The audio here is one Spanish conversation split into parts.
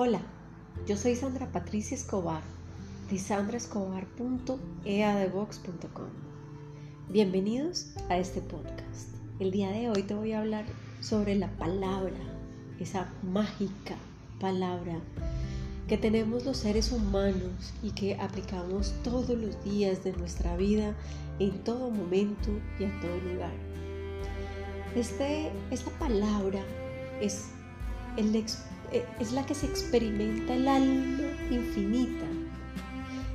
Hola, yo soy Sandra Patricia Escobar de sandraescobar.eadebox.com. Bienvenidos a este podcast. El día de hoy te voy a hablar sobre la palabra, esa mágica palabra que tenemos los seres humanos y que aplicamos todos los días de nuestra vida, en todo momento y a todo lugar. Este, esta palabra es eh, es la que se experimenta el alma infinita,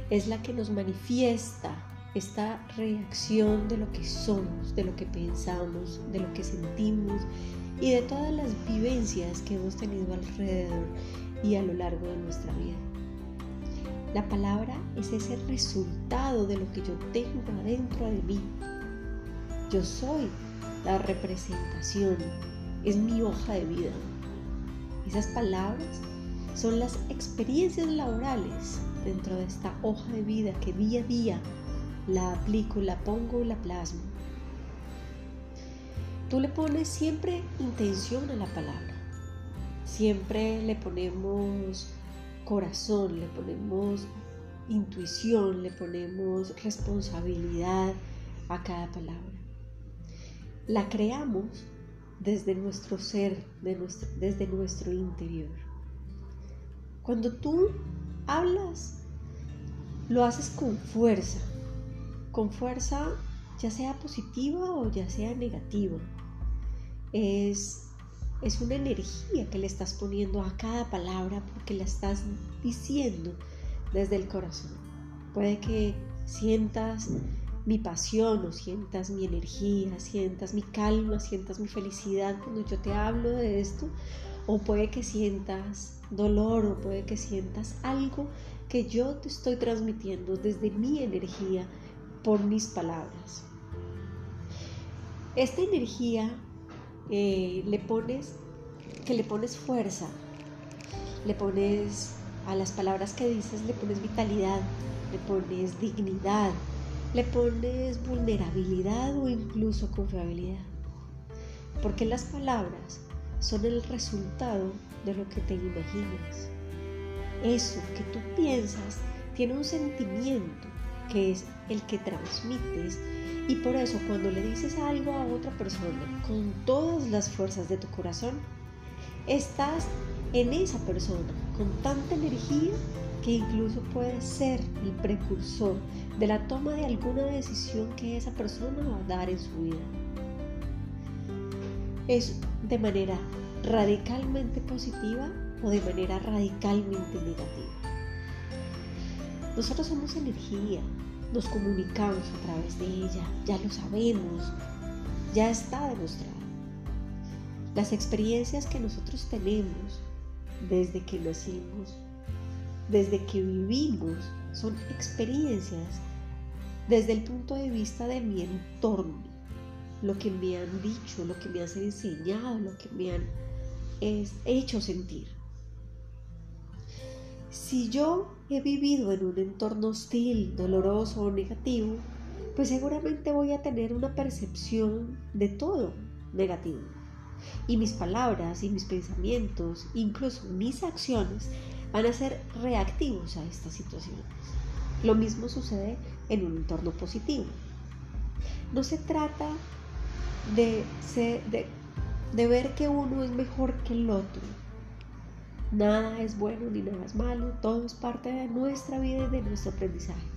es la que nos manifiesta esta reacción de lo que somos, de lo que pensamos, de lo que sentimos y de todas las vivencias que hemos tenido alrededor y a lo largo de nuestra vida. La palabra es ese resultado de lo que yo tengo adentro de mí. Yo soy la representación, es mi hoja de vida. Esas palabras son las experiencias laborales dentro de esta hoja de vida que día a día la aplico, la pongo, la plasmo. Tú le pones siempre intención a la palabra. Siempre le ponemos corazón, le ponemos intuición, le ponemos responsabilidad a cada palabra. La creamos desde nuestro ser, desde nuestro interior. Cuando tú hablas, lo haces con fuerza, con fuerza ya sea positiva o ya sea negativa. Es, es una energía que le estás poniendo a cada palabra porque la estás diciendo desde el corazón. Puede que sientas mi pasión o sientas mi energía, sientas mi calma, sientas mi felicidad cuando yo te hablo de esto, o puede que sientas dolor o puede que sientas algo que yo te estoy transmitiendo desde mi energía por mis palabras. Esta energía eh, le pones, que le pones fuerza, le pones a las palabras que dices, le pones vitalidad, le pones dignidad, le pones vulnerabilidad o incluso confiabilidad. Porque las palabras son el resultado de lo que te imaginas. Eso que tú piensas tiene un sentimiento que es el que transmites y por eso cuando le dices algo a otra persona con todas las fuerzas de tu corazón, estás en esa persona con tanta energía que incluso puede ser el precursor de la toma de alguna decisión que esa persona va a dar en su vida. Es de manera radicalmente positiva o de manera radicalmente negativa. Nosotros somos energía, nos comunicamos a través de ella, ya lo sabemos, ya está demostrado. Las experiencias que nosotros tenemos desde que nacimos desde que vivimos son experiencias desde el punto de vista de mi entorno, lo que me han dicho, lo que me han enseñado, lo que me han hecho sentir. Si yo he vivido en un entorno hostil, doloroso o negativo, pues seguramente voy a tener una percepción de todo negativo. Y mis palabras y mis pensamientos, incluso mis acciones, van a ser reactivos a estas situaciones. Lo mismo sucede en un entorno positivo. No se trata de, de, ver que uno es mejor que el otro. Nada es bueno ni nada es malo, todo es parte de nuestra vida y de nuestro aprendizaje.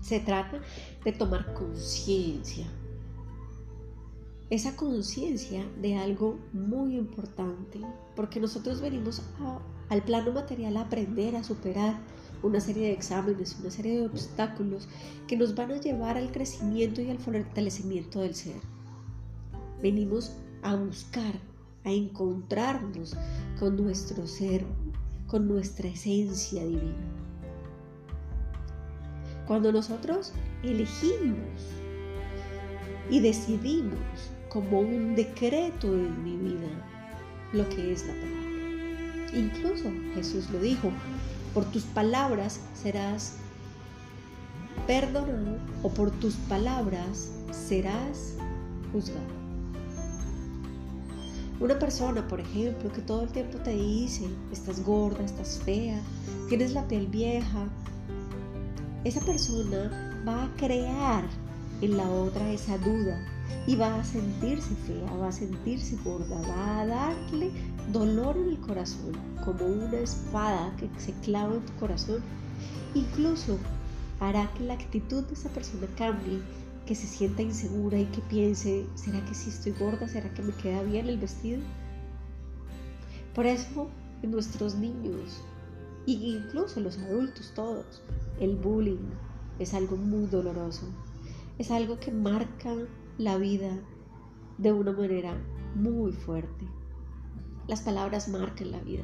Se trata de tomar conciencia. Esa conciencia de algo muy importante, porque nosotros venimos al plano material a aprender a superar una serie de exámenes, una serie de obstáculos que nos van a llevar al crecimiento y al fortalecimiento del ser. Venimos a buscar, a encontrarnos con nuestro ser, con nuestra esencia divina. Cuando nosotros elegimos y decidimos como un decreto en mi vida lo que es la palabra, Incluso Jesús lo dijo, por tus palabras serás perdonado o por tus palabras serás juzgado. Una persona, por ejemplo, que todo el tiempo te dice, estás gorda, estás fea, tienes la piel vieja, esa persona va a crear en la otra esa duda y va a sentirse fea, va a sentirse gorda, va a darle dolor en el corazón, como una espada que se clava en tu corazón. Incluso hará que la actitud de esa persona cambie que se sienta insegura y que piense, ¿será que si estoy gorda? ¿Será que me queda bien el vestido? Por eso, en nuestros niños, e incluso los adultos todos, el bullying es algo muy doloroso. Es algo que marca la vida de una manera muy fuerte. Las palabras marcan la vida.